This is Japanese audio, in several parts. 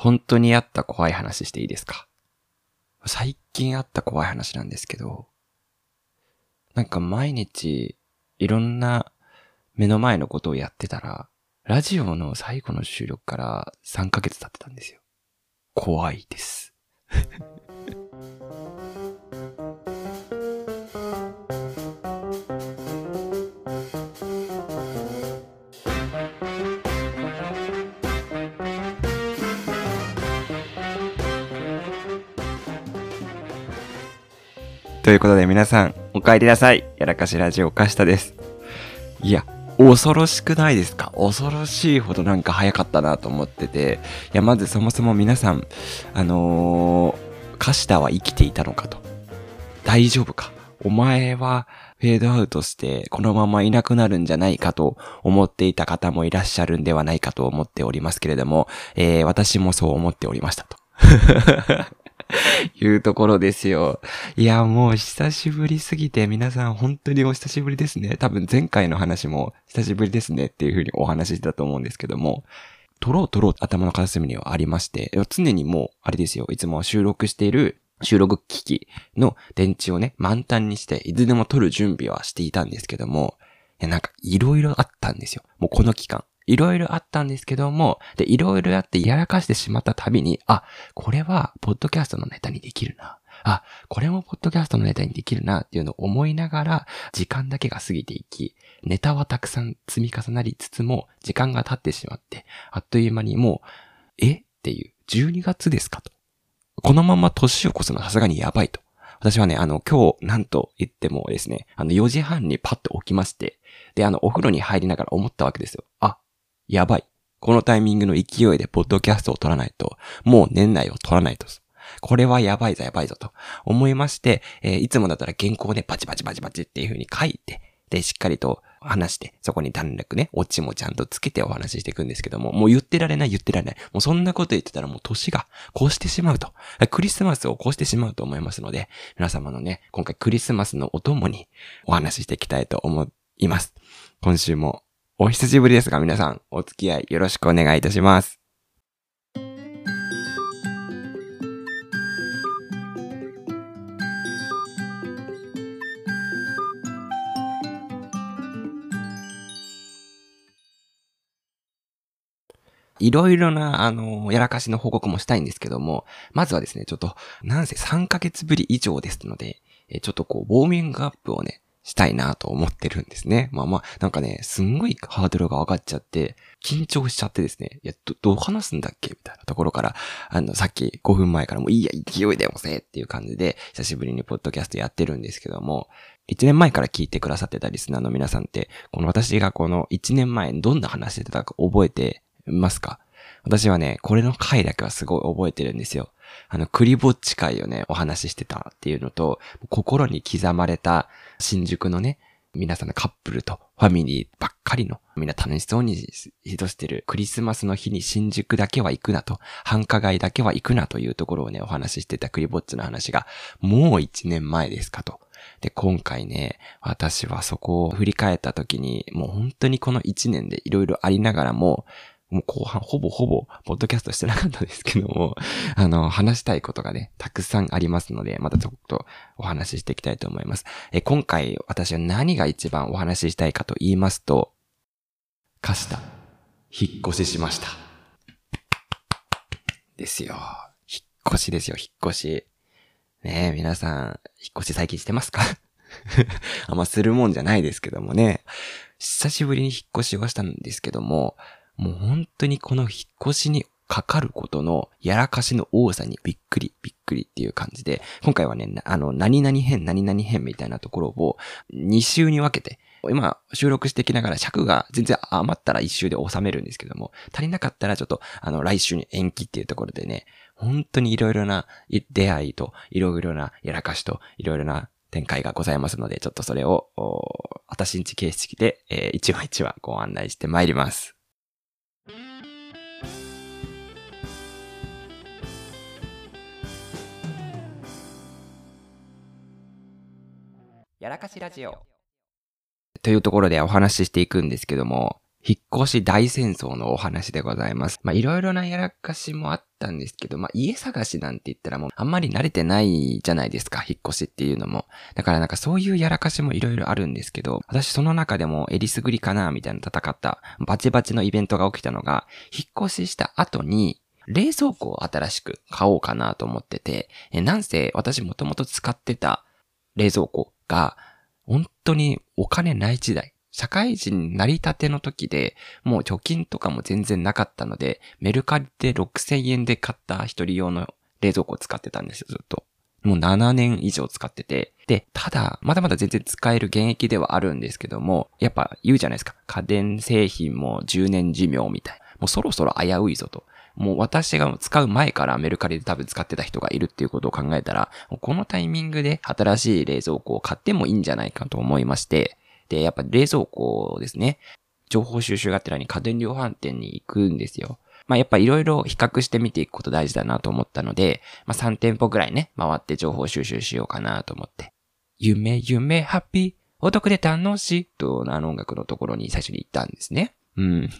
本当にあった怖い話していいですか？最近あった怖い話なんですけど、なんか毎日いろんな目の前のことをやってたら、ラジオの最後の収録から3ヶ月経ってたんですよ。怖いです。ということで皆さん、お帰りなさい。やらかしラジオカシタです。いや、恐ろしくないですか？恐ろしいほどなんか早かったなと思ってて。いや、まずそもそも皆さん、あのー、カシタは生きていたのかと。大丈夫か？お前はフェードアウトしてこのままいなくなるんじゃないかと思っていた方もいらっしゃるんではないかと思っておりますけれども、えー、私もそう思っておりましたと。いうところですよ。いや、もう久しぶりすぎて皆さん本当にお久しぶりですね。多分前回の話も久しぶりですねっていう風にお話ししたと思うんですけども、撮ろう撮ろう頭の片隅にはありまして、常にもう、あれですよ、いつも収録している収録機器の電池をね、満タンにして、いつでも撮る準備はしていたんですけども、いや、なんか、いろいろあったんですよ。もうこの期間。いろいろあったんですけども、で、いろいろやってやらかしてしまったたびに、あ、これは、ポッドキャストのネタにできるな。あ、これもポッドキャストのネタにできるなっていうのを思いながら、時間だけが過ぎていき、ネタはたくさん積み重なりつつも、時間が経ってしまって、あっという間にもう、え？っていう、12月ですかと。このまま年を越すのはさすがにやばいと。私はね、あの、今日、なんと言ってもですね、あの、4時半にパッと起きまして、で、あの、お風呂に入りながら思ったわけですよ。あ、やばい。このタイミングの勢いでポッドキャストを撮らないと、もう年内を撮らないと。これはやばいぞやばいぞと思いまして、えー、いつもだったら原稿でバチバチバチバチっていう風に書いて、で、しっかりと話して、そこに短絡ね、オチもちゃんとつけてお話ししていくんですけども、もう言ってられない言ってられない。もうそんなこと言ってたらもう年が越してしまうと。クリスマスを越してしまうと思いますので、皆様のね、今回クリスマスのお供にお話ししていきたいと思います。今週もお久しぶりですが皆さんお付き合いよろしくお願いいたします。いろいろな、あの、やらかしの報告もしたいんですけども、まずはですね、ちょっと、なんせ3ヶ月ぶり以上ですので、えちょっとこう、ウォーミングアップをね、したいなと思ってるんですね。まあまあ、なんかね、すんごいハードルが上がっちゃって、緊張しちゃってですね、いや、ど、どう話すんだっけみたいなところから、あの、さっき5分前からもういいや、勢いでもせっていう感じで、久しぶりにポッドキャストやってるんですけども、1年前から聞いてくださってたリスナーの皆さんって、この私がこの1年前どんな話してたか覚えてますか？私はね、これの回だけはすごい覚えてるんですよ。あの、クリぼっち会をね、お話ししてたっていうのと、心に刻まれた新宿のね、皆さんのカップルとファミリーばっかりの、みんな楽しそうに過ごしてるクリスマスの日に新宿だけは行くなと、繁華街だけは行くなというところをね、お話ししてたクリぼっちの話が、もう一年前ですかと。で、今回ね、私はそこを振り返った時に、もう本当にこの一年で色々ありながらも、もう後半ほぼほぼ、ポッドキャストしてなかったですけども、あの、話したいことがね、たくさんありますので、またちょっとお話ししていきたいと思います。え今回私は何が一番お話ししたいかと言いますと、カスタ、引っ越ししました。ですよ。引っ越しですよ、引っ越し。ねえ、皆さん、引っ越し最近してますか？あんまするもんじゃないですけどもね。久しぶりに引っ越しをしたんですけども、もう本当にこの引っ越しにかかることのやらかしの多さにびっくり、びっくりっていう感じで、今回はね、あの、何々編、何々編みたいなところを2週に分けて、今収録していきながら尺が全然余ったら1週で収めるんですけども、足りなかったらちょっとあの来週に延期っていうところでね、本当にいろいろな出会いと、いろいろなやらかしと、いろいろな展開がございますので、ちょっとそれを、私んち形式で、えー、一話一話ご案内してまいります。やらかしラジオ。というところでお話ししていくんですけども、引っ越し大戦争のお話でございます。まあ、いろいろなやらかしもあったんですけど、まあ、家探しなんて言ったらもうあんまり慣れてないじゃないですか、引っ越しっていうのも。だからなんかそういうやらかしもいろいろあるんですけど、私その中でもえりすぐりかな、みたいな戦ったバチバチのイベントが起きたのが、引っ越しした後に、冷蔵庫を新しく買おうかなと思ってて、えなんせ私もともと使ってた冷蔵庫が、本当にお金ない時代。社会人成り立ての時で、もう貯金とかも全然なかったので、メルカリで6000円で買った一人用の冷蔵庫を使ってたんですよ、ずっと。もう7年以上使ってて。で、ただ、まだまだ全然使える現役ではあるんですけども、やっぱ言うじゃないですか。家電製品も10年寿命みたいな。もうそろそろ危ういぞと。もう私が使う前からメルカリで多分使ってた人がいるっていうことを考えたら、このタイミングで新しい冷蔵庫を買ってもいいんじゃないかと思いまして、で、やっぱ冷蔵庫ですね。情報収集がてらに家電量販店に行くんですよ。まあやっぱいろいろ比較してみていくこと大事だなと思ったので、まあ3店舗ぐらいね、回って情報収集しようかなと思って。夢夢ハッピー、お得で楽しいとあの音楽のところに最初に行ったんですね。うん。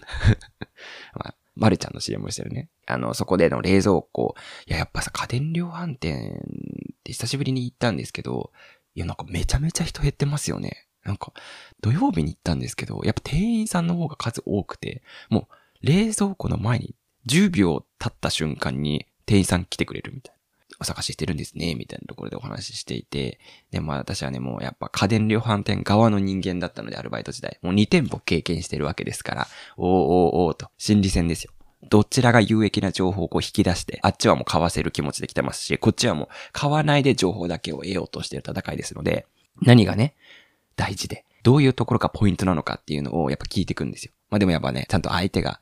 まあ、まるちゃんの CM をしてるね。あの、そこでの冷蔵庫。いや、やっぱさ、家電量販店って久しぶりに行ったんですけど、いや、なんかめちゃめちゃ人減ってますよね。なんか、土曜日に行ったんですけど、やっぱ店員さんの方が数多くて、もう、冷蔵庫の前に10秒経った瞬間に店員さん来てくれるみたい。お探ししてるんですね、みたいなところでお話ししていて、で、まあ私はね、もうやっぱ家電量販店側の人間だったので、アルバイト時代。もう2店舗経験してるわけですから、おーおーおーと、心理戦ですよ。どちらが有益な情報をこう引き出して、あっちはもう買わせる気持ちで来てますし、こっちはもう買わないで情報だけを得ようとしている戦いですので、何がね、大事で、どういうところがポイントなのかっていうのをやっぱ聞いていくんですよ。まあでもやっぱね、ちゃんと相手が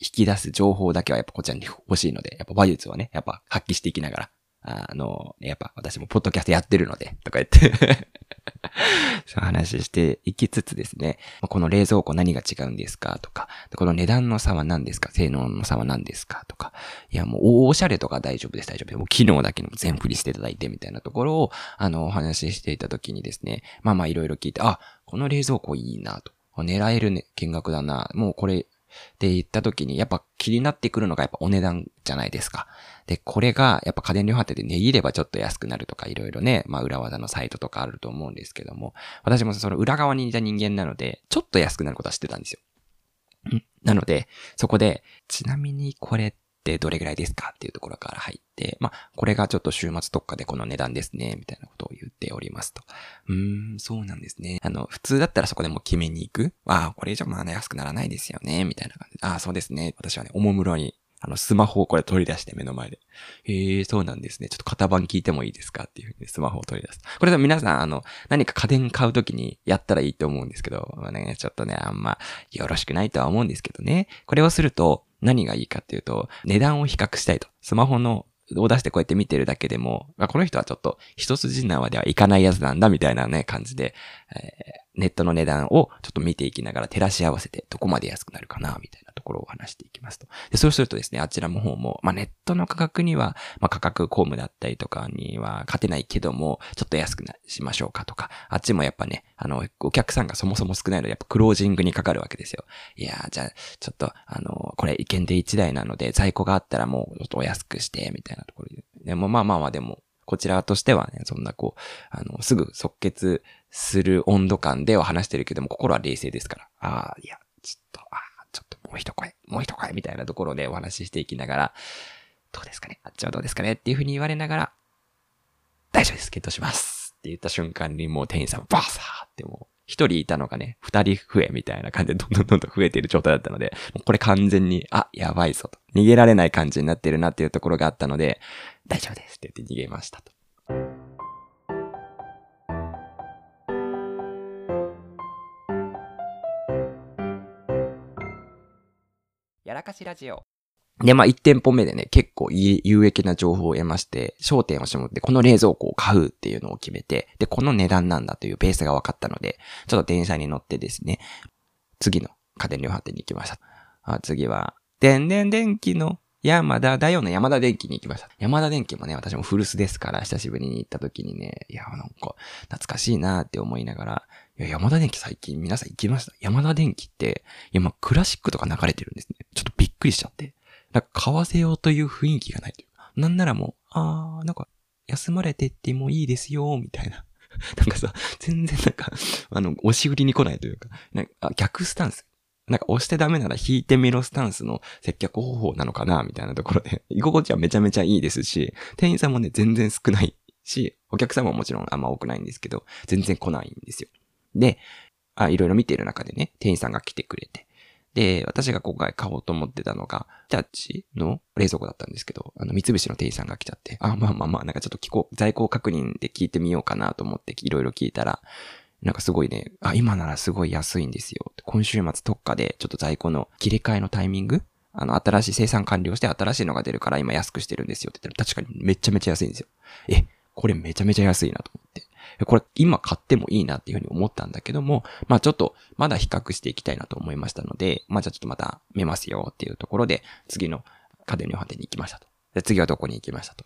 引き出す情報だけはやっぱこちらに欲しいので、やっぱ話術をね、やっぱ発揮していきながら、あの、やっぱ私もポッドキャストやってるので、とか言って。そう話していきつつですね、この冷蔵庫何が違うんですか？とか、この値段の差は何ですか？性能の差は何ですか？とか、いやもうおしゃれとか大丈夫です、大丈夫です。もう機能だけの全振りしていただいてみたいなところを、あの、お話ししていた時にですね、まあまあいろいろ聞いて、あ、この冷蔵庫いいなと。狙えるね、見学だな。もうこれって言った時に、やっぱ気になってくるのがやっぱお値段じゃないですか。で、これがやっぱ家電量販店で値切ればちょっと安くなるとかいろいろね、まあ裏技のサイトとかあると思うんですけども、私もその裏側にいた人間なので、ちょっと安くなることは知ってたんですよ。なので、そこで、ちなみにこれってどれぐらいですかっていうところから入って、まあ、これがちょっと週末特価でこの値段ですね、みたいなことを言っておりますと。うーん、そうなんですね。あの、普通だったらそこでも決めに行く。ああ、これ以上まあ、安くならないですよね、みたいな感じで。ああ、そうですね。私はね、おもむろにあの、スマホをこれ取り出して目の前で。へえ、そうなんですね。ちょっと型番聞いてもいいですかっていうふうにスマホを取り出す。これで皆さん、あの、何か家電買うときにやったらいいと思うんですけど、まあね、ちょっとね、あんまよろしくないとは思うんですけどね。これをすると何がいいかっていうと、値段を比較したいと。スマホのを出してこうやって見てるだけでも、この人はちょっと一筋縄ではいかないやつなんだみたいなね、感じで、え、ネットの値段をちょっと見ていきながら照らし合わせてどこまで安くなるかな、みたいなところを話していきますと。で、そうするとですね、あちらの方も、まあ、ネットの価格には、まあ、価格コムだったりとかには勝てないけども、ちょっと安くなしましょうかとか、あっちもやっぱね、あの、お客さんがそもそも少ないので、やっぱクロージングにかかるわけですよ。いやー、じゃあ、ちょっと、あの、これ意見で1台なので、在庫があったらもうちょっとお安くして、みたいなところで。でもまあまあまあでも、こちらとしてはね、そんなこう、あの、すぐ即決する温度感では話してるけども、心は冷静ですから。ああ、いや、ちょっと、ああ、ちょっともう一声、もう一声みたいなところでお話ししていきながら、どうですかね？あっちはどうですかね？っていうふうに言われながら、大丈夫です、検討しますって言った瞬間にもう店員さんバサーってもう、一人いたのがね、二人増えみたいな感じでどんどんどんどん増えている状態だったので、もうこれ完全に、あ、やばいぞと。逃げられない感じになってるなっていうところがあったので、大丈夫ですって言って逃げましたと。やらかしラジオ。で、まあ、1店舗目でね、結構有益な情報を得まして、焦点を絞って、この冷蔵庫を買うっていうのを決めて、で、この値段なんだというベースが分かったので、ちょっと電車に乗ってですね、次の家電量販店に行きました。あ次は、電電電気の山田だよの山田電機に行きました。山田電機もね、私も古巣ですから、久しぶりに行った時にね、いや、なんか、懐かしいなって思いながら、いや、山田電機最近皆さん行きました？山田電機って、いや、まあ、クラシックとか流れてるんですね。ちょっとびっくりしちゃって。なんか、買わせようという雰囲気がないというか。なんならもう、あー、なんか、休まれてってもいいですよ、みたいな。なんかさ、全然なんか、あの、押し売りに来ないというか、なんか逆スタンス。なんか押してダメなら引いてみろスタンスの接客方法なのかなみたいなところで、居心地はめちゃめちゃいいですし、店員さんもね、全然少ないし、お客さんももちろんあんま多くないんですけど、全然来ないんですよ。で、あ、いろいろ見てる中でね、店員さんが来てくれて、で、私が今回買おうと思ってたのが、日立の冷蔵庫だったんですけど、あの、三菱の店員さんが来ちゃって、あ、まあまあまあ、なんかちょっと聞こう、在庫確認で聞いてみようかなと思っていろいろ聞いたら、なんかすごいね、あ、今ならすごい安いんですよ。今週末特価でちょっと在庫の切り替えのタイミングあの、新しい生産完了して新しいのが出るから今安くしてるんですよって言ったら確かにめちゃめちゃ安いんですよ。え、これめちゃめちゃ安いなと思って。これ今買ってもいいなっていうふうに思ったんだけども、まあちょっとまだ比較していきたいなと思いましたので、まあじゃあちょっとまた見ますよっていうところで、次の家電量販店に行きましたと。で、次はどこに行きましたと。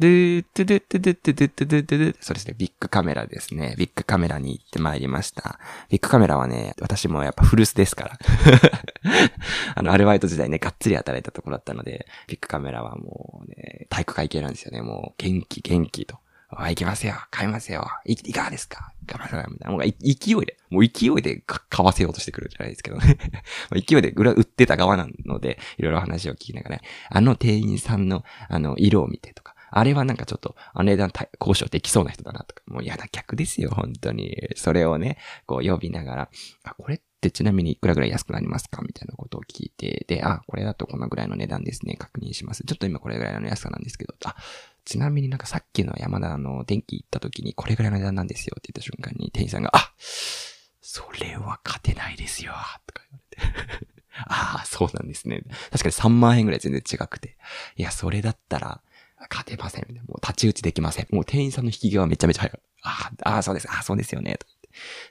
でー、てでてでてでてでてで、そうですね、ビッグカメラですね。ビッグカメラに行ってまいりました。ビッグカメラはね、私もやっぱ古巣ですから。あの、アルバイト時代ね、がっつり働いたところだったので、ビッグカメラはもうね、体育会系なんですよね。もう、元気元気と。あ、行きますよ。買いますよ。い、いかがですか？みたいな。もう勢いで、もう勢いで買わせようとしてくるじゃないですけどね。勢いで裏売ってた側なので、いろいろ話を聞きながら、ねあの店員さんの、あの、色を見てとか、あれはなんかちょっと、あの値段交渉できそうな人だなとか、もう嫌な客ですよ、本当に。それをね、こう呼びながら、あ、これってちなみにいくらぐらい安くなりますかみたいなことを聞いて、で、あ、これだとこのぐらいの値段ですね、確認します。ちょっと今これぐらいの安さなんですけど、あ、ちなみになんかさっきの山田の電気行った時にこれぐらいの値段なんですよって言った瞬間に店員さんが、あ、それは勝てないですよ、とか言われて。ああ、そうなんですね。確かに3万円ぐらい全然違くて。いや、それだったら、勝てません。もう太刀打ちできません。もう店員さんの引き際めちゃめちゃ早い。ああ、ああ、そうです。ああ、そうですよね。と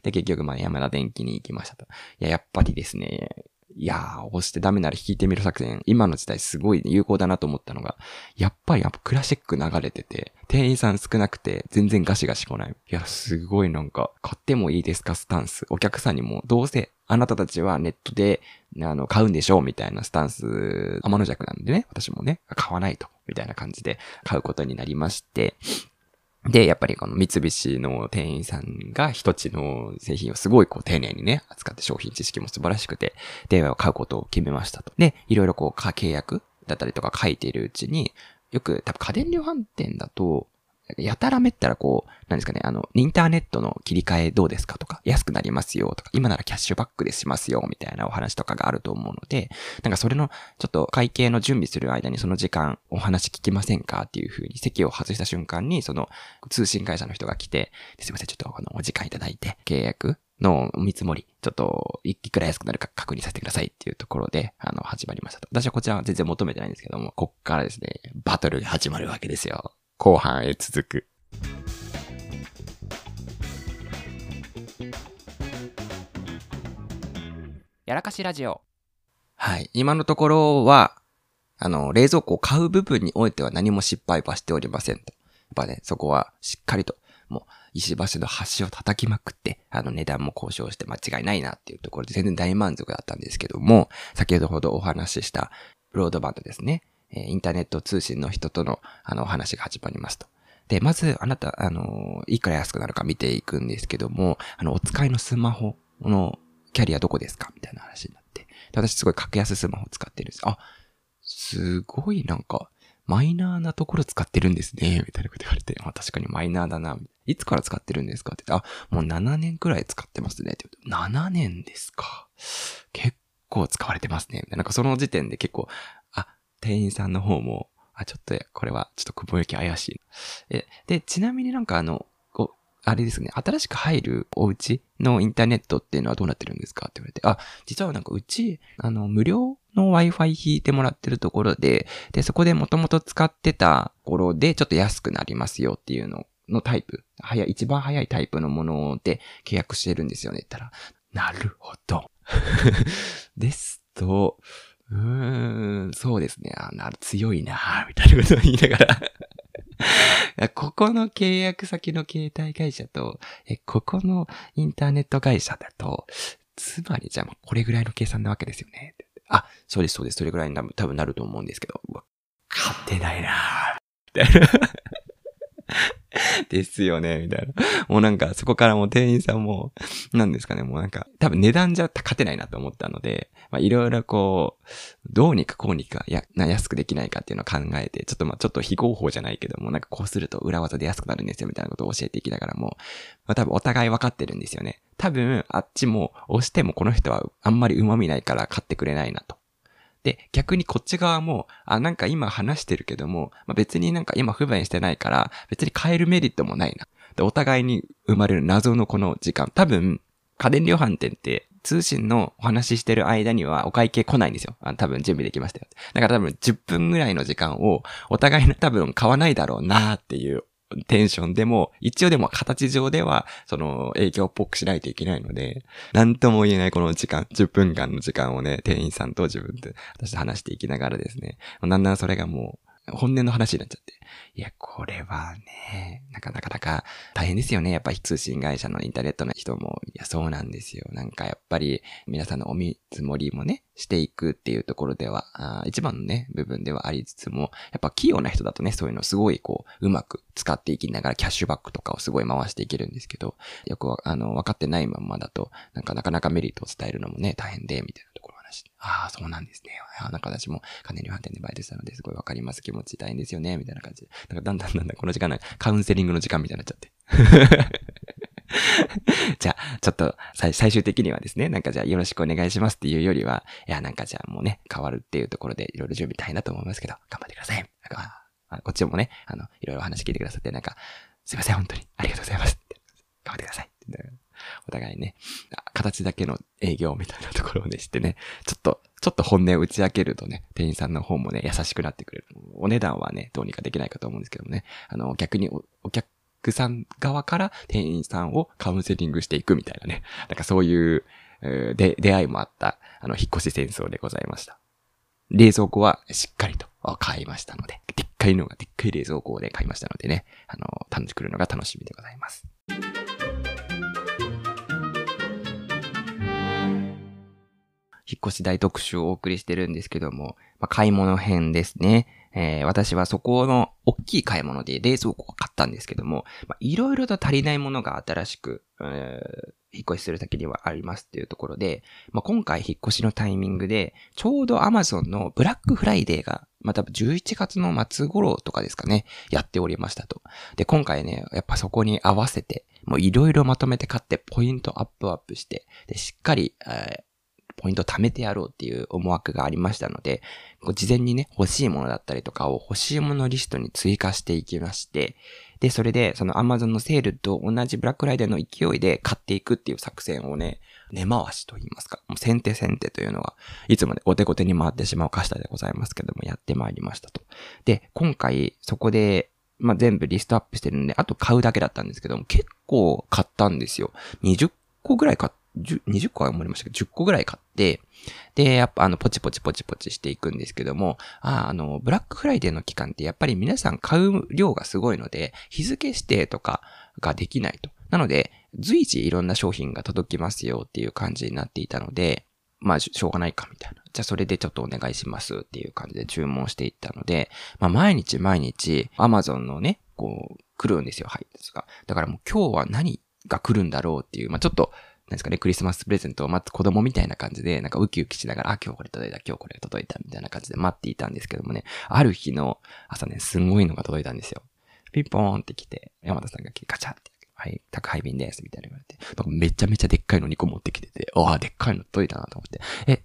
で、結局、まあ、山田電機に行きましたと。いや、やっぱりですね、いやー、押してダメなら引いてみる作戦、今の時代すごい有効だなと思ったのが、やっぱりやっぱクラシック流れてて、店員さん少なくて全然ガシガシ来ない。いや、すごいなんか、買ってもいいですかスタンス。お客さんにも、どうせあなたたちはネットで、あの、買うんでしょうみたいなスタンス、天の弱なんでね、私もね、買わないと、みたいな感じで買うことになりまして、で、やっぱりこの三菱の店員さんが一つの製品をすごいこう丁寧にね、扱って商品知識も素晴らしくて、電話を買うことを決めましたと。で、いろいろこう契約だったりとか書いているうちに、よく多分家電量販店だと、やたらめったらこう、何ですかね、あの、インターネットの切り替えどうですかとか、安くなりますよとか、今ならキャッシュバックでしますよみたいなお話とかがあると思うので、なんかそれの、ちょっと会計の準備する間にその時間お話聞きませんかっていう風に席を外した瞬間に、その通信会社の人が来て、すいません、ちょっとあの、お時間いただいて、契約の見積もり、ちょっと、いくら安くなるか確認させてくださいっていうところで、あの、始まりましたと。私はこちらは全然求めてないんですけども、こっからですね、バトルが始まるわけですよ。後半へ続く。やらかしラジオ。はい。今のところは、あの、冷蔵庫を買う部分においては何も失敗はしておりませんと。やっぱね、そこはしっかりと、もう、石橋の端を叩きまくって、あの値段も交渉して間違いないなっていうところで全然大満足だったんですけども、先ほどお話ししたブロードバンドですね。えインターネット通信の人とのあの話が始まりますと。で、まず、あなた、あの、いくら安くなるか見ていくんですけども、あの、お使いのスマホのキャリアどこですか？みたいな話になって。で、私すごい格安スマホ使ってるんです。あ、すごいなんか、マイナーなところ使ってるんですね、みたいなこと言われて、あ確かにマイナーだな。いつから使ってるんですか？って言って、あ、もう7年くらい使ってますね、って言って、7年ですか。結構使われてますね。なんかその時点で結構、店員さんの方も、あ、ちょっと、これは、ちょっと雲行き怪しい。え、で、ちなみになんかあの、あれですね、新しく入るお家のインターネットっていうのはどうなってるんですかって言われて、あ、実はなんかうち、あの、無料の Wi-Fi 引いてもらってるところで、で、そこでもともと使ってたところで、ちょっと安くなりますよっていうののタイプ、早い、一番早いタイプのもので契約してるんですよね言ったら、なるほど。ですと、うーん、そうですね。あな強いな みたいなことを言いながら ここの契約先の携帯会社と、え、ここのインターネット会社だと、つまりじゃあもうこれぐらいの計算なわけですよね。あ、そうです、そうです。それぐらいに多分なると思うんですけど、勝てないなみたいな ですよね、みたいな。もうなんか、そこからもう店員さんも、なんですかね、もうなんか、多分値段じゃ勝てないなと思ったので、まあいろいろこう、どうにかこうにかや、な、安くできないかっていうのを考えて、ちょっとまあちょっと非合法じゃないけども、なんかこうすると裏技で安くなるんですよ、みたいなことを教えていきながらも、まあ多分お互い分かってるんですよね。多分、あっちも押してもこの人はあんまり旨味ないから買ってくれないなと。で、逆にこっち側も、あ、なんか今話してるけども、まあ、別になんか今不便してないから、別に変えるメリットもないな。で、お互いに生まれる謎のこの時間。多分、家電量販店って通信のお話ししてる間にはお会計来ないんですよ。あ多分準備できましたよ。だから多分10分ぐらいの時間をお互いの多分買わないだろうなっていうテンション。でも、一応でも形上では、その影響っぽくしないといけないので、なんとも言えないこの時間、10分間の時間をね、店員さんと自分で、私話していきながらですね、だんだんそれがもう、本音の話になっちゃって。いや、これはね、なかなか大変ですよね。やっぱり通信会社のインターネットの人も。いや、そうなんですよ。なんかやっぱり皆さんのお見積もりもね、していくっていうところでは、あ一番のね、部分ではありつつも、やっぱ器用な人だとね、そういうのすごいこう、うまく使っていきながらキャッシュバックとかをすごい回していけるんですけど、よくあの、分かってないまんまだと、なんかなかなかメリットを伝えるのもね、大変で、みたいなああ、そうなんですね。あなんか私も金量販店でバイトしたのですごいわかります。気持ち大変ですよね。みたいな感じで。なんかだんだんだんだんこの時間なんかカウンセリングの時間みたいになっちゃって。じゃあ、ちょっと最終的にはですね、なんかじゃあよろしくお願いしますっていうよりは、いや、なんかじゃあもうね、変わるっていうところでいろいろ準備大変だと思いますけど、頑張ってください。なんかこっちもね、あの、いろいろ話聞いてくださって、なんか、すいません、本当に。ありがとうございます。頑張ってください。お互いね、形だけの営業みたいなところをね、してね、ちょっと、ちょっと本音を打ち明けるとね、店員さんの方もね、優しくなってくれる。お値段はね、どうにかできないかと思うんですけどもね、あの、逆におお客さん側から店員さんをカウンセリングしていくみたいなね、なんかそういう、で、出会いもあった、あの、引っ越し戦争でございました。冷蔵庫はしっかりと買いましたので、でっかいのがでっかい冷蔵庫で買いましたのでね、あの、楽しくるのが楽しみでございます。引っ越し大特集をお送りしてるんですけども、まあ、買い物編ですね。えー、私はそこの大きい買い物で冷蔵庫を買ったんですけども、いろいろと足りないものが新しく、えー、引っ越しする先にはありますっていうところで、まあ、今回引っ越しのタイミングで、ちょうど Amazon のブラックフライデーが、まあ、多分11月の末頃とかですかね、やっておりましたと。で、今回ね、やっぱそこに合わせて、もういろいろまとめて買ってポイントアップアップして、で、しっかり、えーポイント貯めてやろうっていう思惑がありましたので、事前にね、欲しいものだったりとかを欲しいものリストに追加していきまして、で、それで、その Amazon のセールと同じブラックライダーの勢いで買っていくっていう作戦をね、根回しと言いますか、もう先手先手というのが、いつもね、お手ごてに回ってしまうカシタでございますけども、やってまいりましたと。で、今回、そこで、まあ、全部リストアップしてるんで、あと買うだけだったんですけども、結構買ったんですよ。20個ぐらい買っ20個は思いましたけど、10個ぐらい買って、で、やっぱあの、ポチポチポチポチしていくんですけども、ああの、ブラックフライデーの期間ってやっぱり皆さん買う量がすごいので、日付指定とかができないと。なので、随時いろんな商品が届きますよっていう感じになっていたので、まあ、しょうがないかみたいな。じゃあそれでちょっとお願いしますっていう感じで注文していったので、まあ毎日毎日 Amazon のね、こう、来るんですよ、はい。ですが。だからもう今日は何が来るんだろうっていう、まあちょっとなんですかね、クリスマスプレゼントを待つ子供みたいな感じで、なんかウキウキしながら、あ、今日これ届いた、今日これ届いた、みたいな感じで待っていたんですけどもね、ある日の朝ね、すんごいのが届いたんですよ。ピンポーンって来て、山田さんが来て、ガチャって、はい、宅配便です、みたいな言われて、なんかめちゃめちゃでっかいの2個持ってきてて、ああ、でっかいの届いたなと思って、え、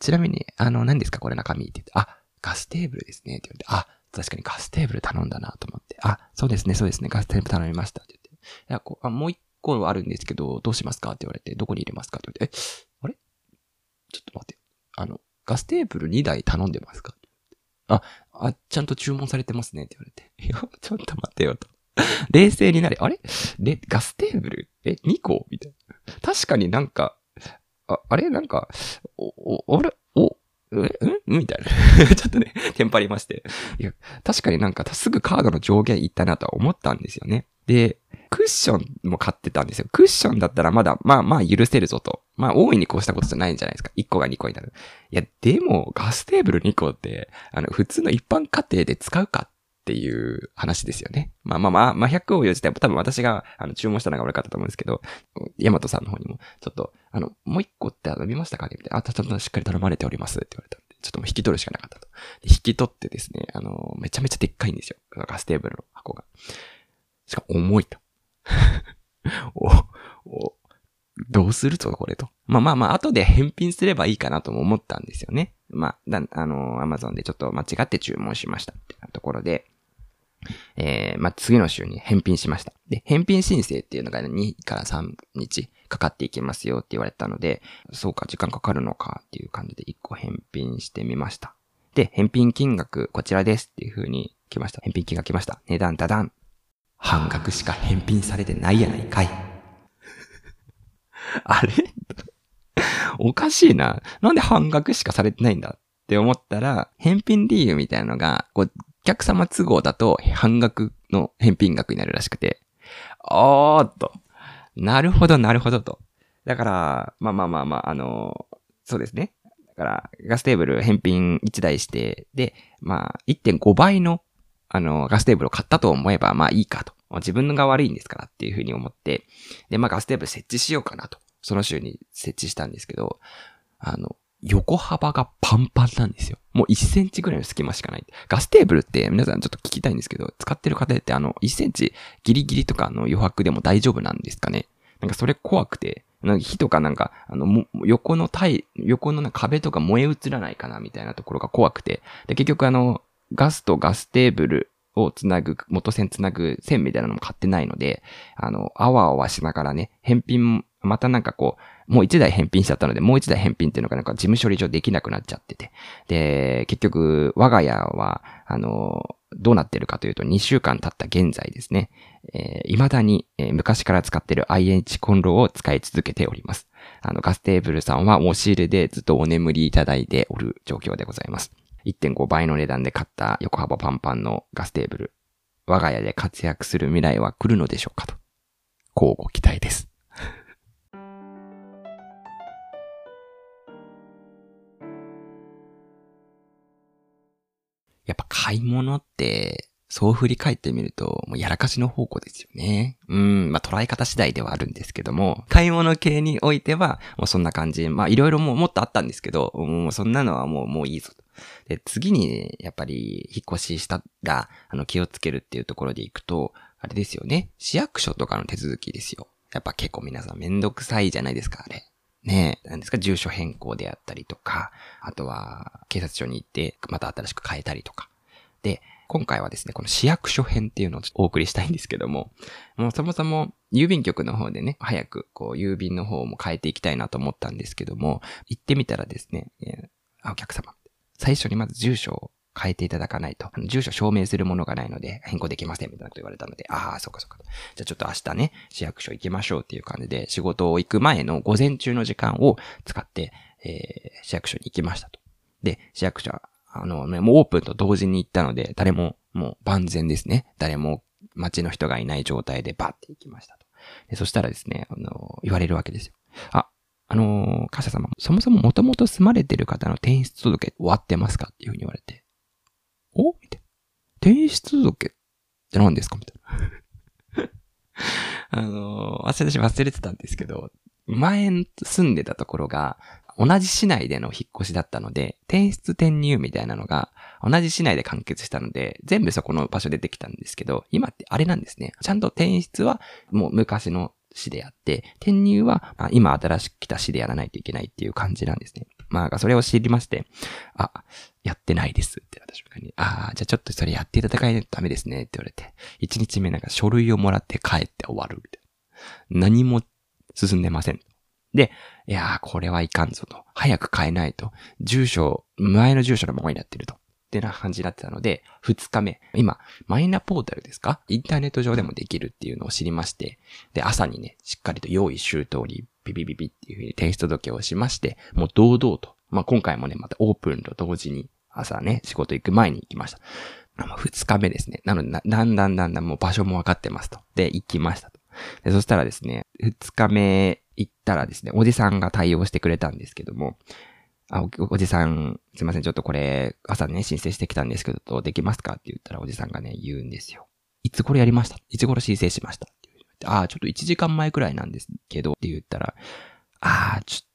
ちなみに、あの、何ですかこれ中身って言って、あ、ガステーブルですね、って言われて、あ、確かにガステーブル頼んだなと思って、あ、そうですね、そうですね、ガステーブル頼みましたって言って、いや、こう、あもう一個あるんですけど、どうしますか？って言われて、どこに入れますか？って言われて、え、あれ？ちょっと待って。あの、ガステーブル2台頼んでますか？あ、あ、ちゃんと注文されてますねって言われて。いや、ちょっと待ってよと。冷静になれ。あれ？で、ガステーブル？え、2個？みたいな。確かになんか、あ、あれ？なんか、お、お、あれ？お、え、ん？みたいな。ちょっとね、テンパりまして。いや、確かになんかすぐカードの上限いったなとは思ったんですよね。で、クッションも買ってたんですよ。クッションだったらまだ、まあまあ許せるぞと。まあ大いにこうしたことじゃないんじゃないですか。1個が2個になる。いや、でもガステーブル2個って、あの、普通の一般家庭で使うかっていう話ですよね。まあまあまあ、まあ100を自体も多分私があの注文したのが悪かったと思うんですけど、ヤマトさんの方にも、ちょっと、あの、もう1個って飲みましたかね？みたいな。あ、ちゃんとしっかり頼まれておりますって言われたんで、ちょっともう引き取るしかなかったと。引き取ってですね、あの、めちゃめちゃでっかいんですよ。ガステーブルの箱が。しかも重いと。お、お、どうするとこれと。まあまあまあ、後で返品すればいいかなとも思ったんですよね。まあ、だあの、アマゾンでちょっと間違って注文しましたってところで、えー、まあ、次の週に返品しました。で、返品申請っていうのが2から3日かかっていきますよって言われたので、そうか、時間かかるのかっていう感じで1個返品してみました。で、返品金額こちらですっていう風に来ました。返品金額来ました。値段ダダン。半額しか返品されてないやないかい。あれ？おかしいな。なんで半額しかされてないんだって思ったら、返品理由みたいなのが、こう、お客様都合だと半額の返品額になるらしくて、おーっと。なるほど、なるほどと。だから、まあまあまあまあ、あのー、そうですね。だから、ガステーブル返品1台して、で、まあ、1.5倍のあの、ガステーブルを買ったと思えば、まあいいかと。自分が悪いんですからっていうふうに思って、で、まあガステーブル設置しようかなと。その週に設置したんですけど、あの、横幅がパンパンなんですよ。もう1センチぐらいの隙間しかない。ガステーブルって皆さんちょっと聞きたいんですけど、使ってる方ってあの、1センチギリギリとかの余白でも大丈夫なんですかね？なんかそれ怖くて、なんか火とかなんか、あの、横の体、横の壁とか燃え移らないかなみたいなところが怖くて。で、結局あの、ガスとガステーブルをつなぐ、元線つなぐ線みたいなのも買ってないので、あの、あわあわしながらね、返品、またなんかこう、もう一台返品しちゃったので、もう一台返品っていうのがなんか事務処理上できなくなっちゃってて。で、結局、我が家は、あの、どうなってるかというと、2週間経った現在ですね、えー、未だに、えー、昔から使ってる IH コンロを使い続けております。あの、ガステーブルさんは押し入れでずっとお眠りいただいておる状況でございます。1.5倍の値段で買った横幅パンパンのガステーブル。我が家で活躍する未来は来るのでしょうかと。交互期待です。やっぱ買い物って、そう振り返ってみると、もうやらかしの方向ですよね。うん、まあ捉え方次第ではあるんですけども、買い物系においては、もうそんな感じ。まあいろいろもうもっとあったんですけど、もうそんなのはもう、もういいぞと。で、次に、やっぱり、引っ越ししたら、あの、気をつけるっていうところでいくと、あれですよね。市役所とかの手続きですよ。やっぱ結構皆さんめんどくさいじゃないですか、あれ。ねえ、何ですか、住所変更であったりとか、あとは、警察署に行って、また新しく変えたりとか。で、今回はですね、この市役所編っていうのをお送りしたいんですけども、もうそもそも郵便局の方でね、早くこう郵便の方も変えていきたいなと思ったんですけども、行ってみたらですね、えあお客様、最初にまず住所を変えていただかないと、住所証明するものがないので変更できませんみたいなこと言われたので、ああ、そうかそうか。じゃあちょっと明日ね、市役所行きましょうっていう感じで、仕事を行く前の午前中の時間を使って、えー、市役所に行きましたと。で、市役所は、あのね、もうオープンと同時に行ったので、誰ももう万全ですね。誰も街の人がいない状態でバッて行きましたと。でそしたらですね、あの、言われるわけですよ。あ、あのー、カシャ様、そもそももともと住まれてる方の転出届終わってますかっていうふうに言われて。お？みたいな。転出届って何ですか？みたいな。あのー、忘れし忘れてたんですけど、前住んでたところが、同じ市内での引っ越しだったので、転出転入みたいなのが、同じ市内で完結したので、全部そこの場所出てきたんですけど、今ってあれなんですね。ちゃんと転出はもう昔の市でやって、転入は、まあ、今新しく来た市でやらないといけないっていう感じなんですね。まあ、それを知りまして、あ、やってないですって私はに、ああ、じゃあちょっとそれやっていただかないとダメですねって言われて、1日目なんか書類をもらって帰って終わるみたいな。何も進んでません。で、いやー、これはいかんぞと。早く変えないと。住所、前の住所のままになってると。ってな感じになってたので、2日目、今、マイナポータルですか？インターネット上でもできるっていうのを知りまして、で、朝にね、しっかりと用意周到に、ビビビビっていう風に提出届をしまして、もう堂々と、まあ、今回もね、またオープンと同時に朝ね、仕事行く前に行きました。二日目ですね。なのでだんだんだんだんもう場所も分かってますと。で、行きましたと。でそしたらですね、二日目行ったらですね、おじさんが対応してくれたんですけども、あお、おじさん、すいません、ちょっとこれ、朝ね、申請してきたんですけど、どうできますかって言ったら、おじさんがね、言うんですよ。いつ頃やりました？いつ頃申請しました？ってああ、ちょっと1時間前くらいなんですけど、って言ったら、ああ、ちょっ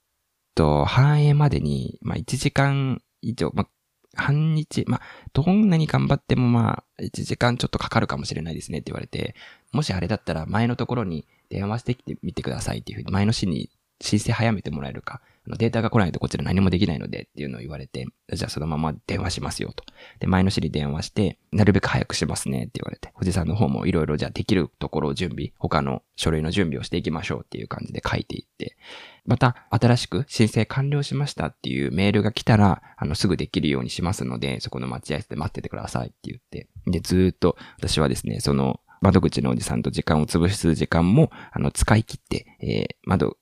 と、反映までに、まあ、1時間以上、まあ、半日、まあ、どんなに頑張ってもまあ、1時間ちょっとかかるかもしれないですねって言われて、もしあれだったら前のところに電話してきてみてくださいっていうふうに前の日に申請早めてもらえるか、データが来ないとこちら何もできないのでっていうのを言われて、じゃあそのまま電話しますよと。で、前の日に電話して、なるべく早くしますねって言われて、おじさんの方もいろいろじゃあできるところを準備、他の書類の準備をしていきましょうっていう感じで書いていって、また新しく申請完了しましたっていうメールが来たら、あの、すぐできるようにしますので、そこの待合室で待っててくださいって言って、で、ずーっと私はですね、その、窓口のおじさんと時間を潰す時間も、あの、使い切って、えー、窓、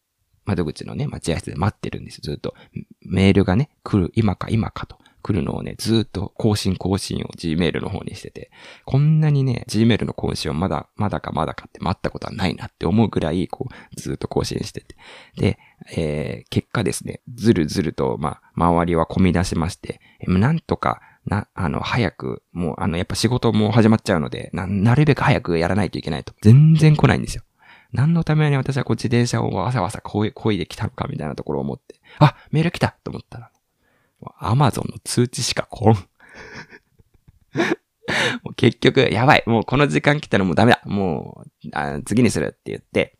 窓口のね、待合室で待ってるんですよ、ずっと。メールがね、来る、今か今かと。来るのをね、ずっと更新更新を Gmail の方にしてて、こんなにね、Gmail の更新をまだ、まだかまだかって待ったことはないなって思うぐらい、こう、ずっと更新してて。で、えー、結果ですね、ずるずると、まあ、周りは込み出しまして、なんとか、な、あの、早く、もう、あの、やっぱ仕事も始まっちゃうので、な、なるべく早くやらないといけないと。全然来ないんですよ。何のために私はこう自転車をわさわさこい、できたのかみたいなところを思って、あ、メール来たと思ったら、アマゾンの通知しか来ん。もう結局、やばい。もうこの時間来たらもうダメだ。もう、あ次にするって言って、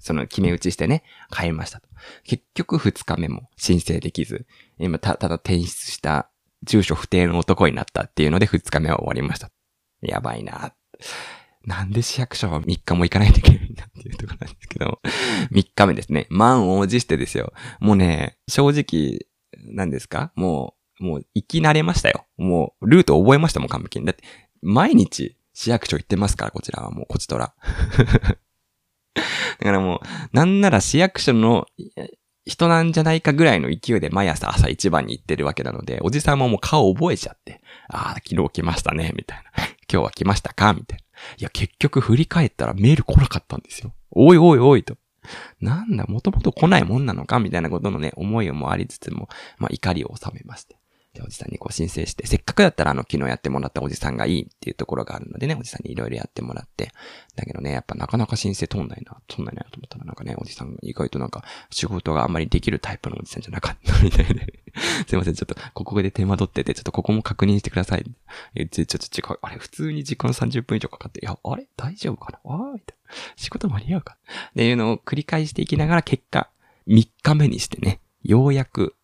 その決め打ちしてね、帰りましたと。結局二日目も申請できず、今た、ただ転出した住所不定の男になったっていうので二日目は終わりました。やばいな。なんで市役所は3日も行かないといけないんだっていうところなんですけど、3日目ですね。満を持してですよ。もうね、正直、何ですか？もう、もう行き慣れましたよ。もう、ルート覚えましたもん、完璧に。だって、毎日市役所行ってますから、こちらはもう、こちとら。だからもう、なんなら市役所の人なんじゃないかぐらいの勢いで毎朝朝一番に行ってるわけなので、おじさんももう顔覚えちゃって、ああ、昨日来ましたね、みたいな。今日は来ましたか？みたいな。いや、結局振り返ったらメール来なかったんですよ。おいおいおいと。なんだ、もともと来ないもんなのか？みたいなことのね、思いもありつつも、まあ怒りを収めまして。で、おじさんにこう申請して、せっかくだったらあの昨日やってもらったおじさんがいいっていうところがあるのでね、おじさんにいろいろやってもらって。だけどね、やっぱなかなか申請通んないな、通んないなと思ったらなんかね、おじさんが意外となんか仕事があんまりできるタイプのおじさんじゃなかったみたいで すいません、ちょっとここで手間取ってて、ちょっとここも確認してください。えちょ、ちょっと違う。あれ、普通に時間30分以上かかって、いや、あれ大丈夫かな？ああ、みたいな。仕事間に合うか？っていうのを繰り返していきながら結果、3日目にしてね、ようやく、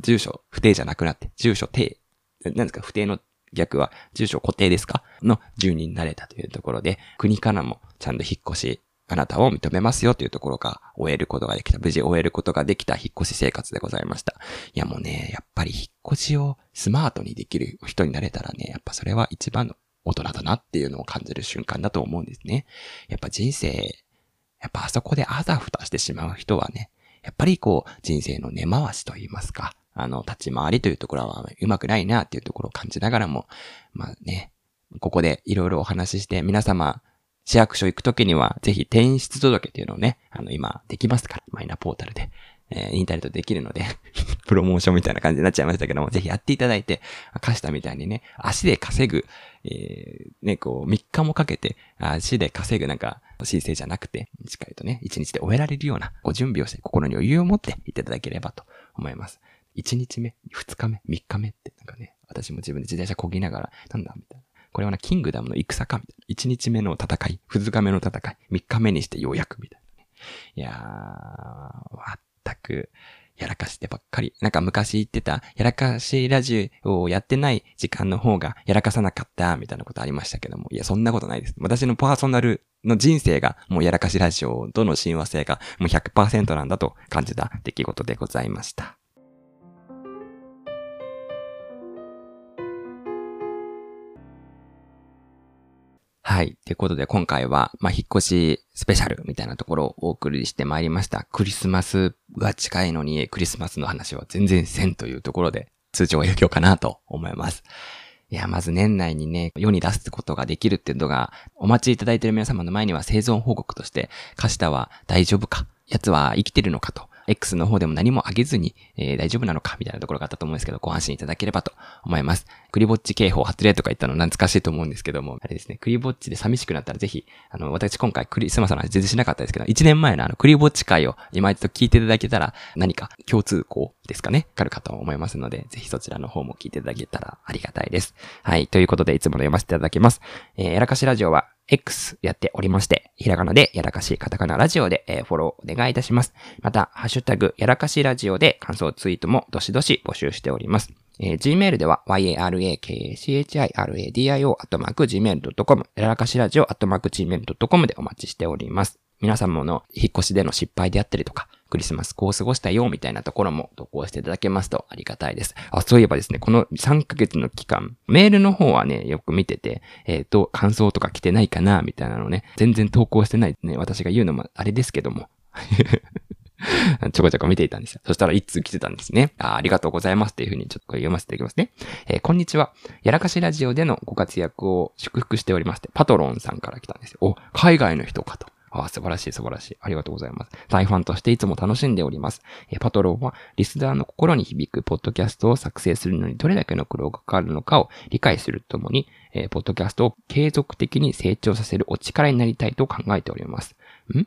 住所不定じゃなくなって、住所定何ですか、不定の逆は、住所固定ですか？の住人になれたというところで、国からもちゃんと引っ越し、あなたを認めますよというところが終えることができた、無事終えることができた引っ越し生活でございました。いやもうね、やっぱり引っ越しをスマートにできる人になれたらね、やっぱそれは一番の大人だなっていうのを感じる瞬間だと思うんですね。やっぱ人生、やっぱあそこであざふたしてしまう人はね、やっぱりこう人生の根回しと言いますか、あの、立ち回りというところはうまくないなっていうところを感じながらも、まあね、ここでいろいろお話しして、皆様、市役所行くときには、ぜひ転出届っていうのをね、あの、今、できますから、マイナポータルで、え、インターネットできるので プロモーションみたいな感じになっちゃいましたけども、ぜひやっていただいて、カシタみたいにね、足で稼ぐ、えー、ね、こう、3日もかけて、足で稼ぐなんか、申請じゃなくて、しっかりとね、1日で終えられるような、ご準備をして、心に余裕を持っていただければと思います。1日目、2日目、3日目って、なんかね、私も自分で自転車こぎながら、なんだみたいな。これはな、キングダムの戦かみたいな。1日目の戦い、2日目の戦い、3日目にしてようやくみたいなね。いやー、まったく、やらかしてばっかり。なんか昔言ってた、やらかしラジオをやってない時間の方がやらかさなかった、みたいなことありましたけども。いや、そんなことないです。私のパーソナルの人生がもうやらかしラジオとの親和性がもう100%なんだと感じた出来事でございました。はい。ということで今回は、まあ、引っ越しスペシャルみたいなところをお送りしてまいりました。クリスマスが近いのに、クリスマスの話は全然せんというところで、通常影響かなと思います。いや、まず年内にね、世に出すことができるっていうのが、お待ちいただいている皆様の前には生存報告として、カシタは大丈夫か奴は生きてるのかと X の方でも何も上げずに、えー、大丈夫なのかみたいなところがあったと思うんですけど、ご安心いただければと思います。クリぼっち警報発令とか言ったの懐かしいと思うんですけども、あれですね、クリぼっちで寂しくなったらぜひ、あの、私今回クリスマスの話全然しなかったですけど、1年前のあの、クリぼっち会を今一度聞いていただけたら、何か共通項ですかね、かるかと思いますので、ぜひそちらの方も聞いていただけたらありがたいです。はい、ということでいつもの読ませていただきます。えー、やらかしラジオは X やっておりまして、ひらがなでやらかしカタカナラジオで、えー、フォローお願いいたします。また、ハッシュタグやらかしラジオで感想ツイートもどしどし募集しております。えー、Gmail では、yarakachiradio アットマーク gmail.com、やらかしラジオアットマーク gmail.com でお待ちしております。皆様の引っ越しでの失敗であったりとか、クリスマスこう過ごしたよみたいなところも投稿していただけますとありがたいです。あ、そういえばですね、この3ヶ月の期間、メールの方はね、よく見てて、えっ、ー、と、感想とか来てないかなみたいなのね、全然投稿してないね、私が言うのもあれですけども。ちょこちょこ見ていたんですよ。そしたら一通来てたんですね。あありがとうございますっていうふうにちょっと読ませていただきますね。えー、こんにちは。やらかしラジオでのご活躍を祝福しておりまして、パトロンさんから来たんですよ。お、海外の人かと。ああ、素晴らしい素晴らしい。ありがとうございます。大ファンとしていつも楽しんでおります。えパトロンはリスナーの心に響くポッドキャストを作成するのにどれだけの苦労がかかるのかを理解するともに、えポッドキャストを継続的に成長させるお力になりたいと考えております。ん？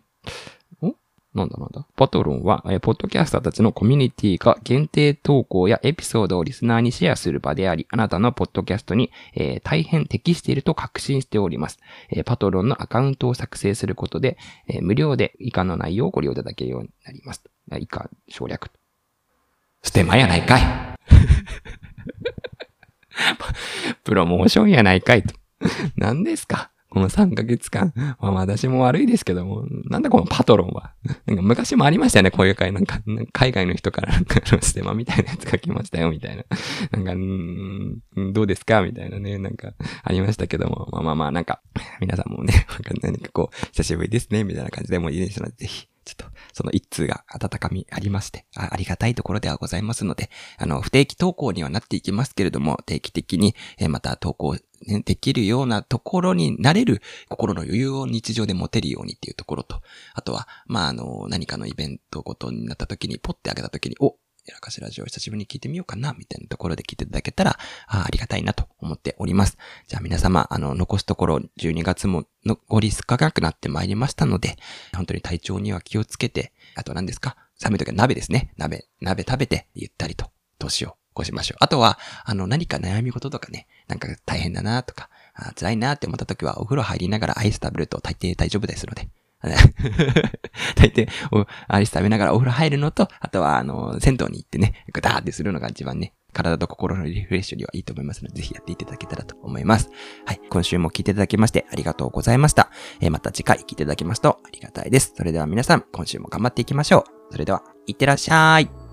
なんだなんだ？パトロンは、えー、ポッドキャスターたちのコミュニティが限定投稿やエピソードをリスナーにシェアする場であり、あなたのポッドキャストに、えー、大変適していると確信しております。えー、パトロンのアカウントを作成することで、え無料で以下の内容をご利用いただけるようになります。以下省略。ステマやないかい プロモーションやないかいと。何ですか？この3ヶ月間、まあ私も悪いですけども、なんだこのパトロンは。なんか昔もありましたよね、こういう会。なんか、海外の人からなんか ステマみたいなやつが来ましたよ、みたいな。なんか、んどうですか？みたいなね、なんか、ありましたけども。まあまあまあ、なんか、皆さんもね、なんかこう、久しぶりですね、みたいな感じでもいいですので、ぜひ、ちょっと、その一通が温かみありましてあ、ありがたいところではございますので、あの、不定期投稿にはなっていきますけれども、定期的に、えまた投稿ね、できるようなところになれる心の余裕を日常で持てるようにっていうところと、あとは、まあ、あの、何かのイベントごとになった時に、ポッて開けた時に、お、やらかしラジオ久しぶりに聞いてみようかな、みたいなところで聞いていただけたら、あありがたいなと思っております。じゃあ皆様、あの、残すところ12月も残り少なくなってまいりましたので、本当に体調には気をつけて、あと何ですか？寒い時は鍋ですね。鍋、鍋食べて、ゆったりと、年を越しましょう。あとは、あの、何か悩み事とかね、なんか大変だなとか、あ辛いなって思った時はお風呂入りながらアイス食べると大抵大丈夫ですので。大抵、アイス食べながらお風呂入るのと、あとは、あの、銭湯に行ってね、グダーってするのが一番ね、体と心のリフレッシュにはいいと思いますので、ぜひやっていただけたらと思います。はい。今週も聞いていただきましてありがとうございました。えー、また次回聞いていただきますとありがたいです。それでは皆さん、今週も頑張っていきましょう。それでは、いってらっしゃい。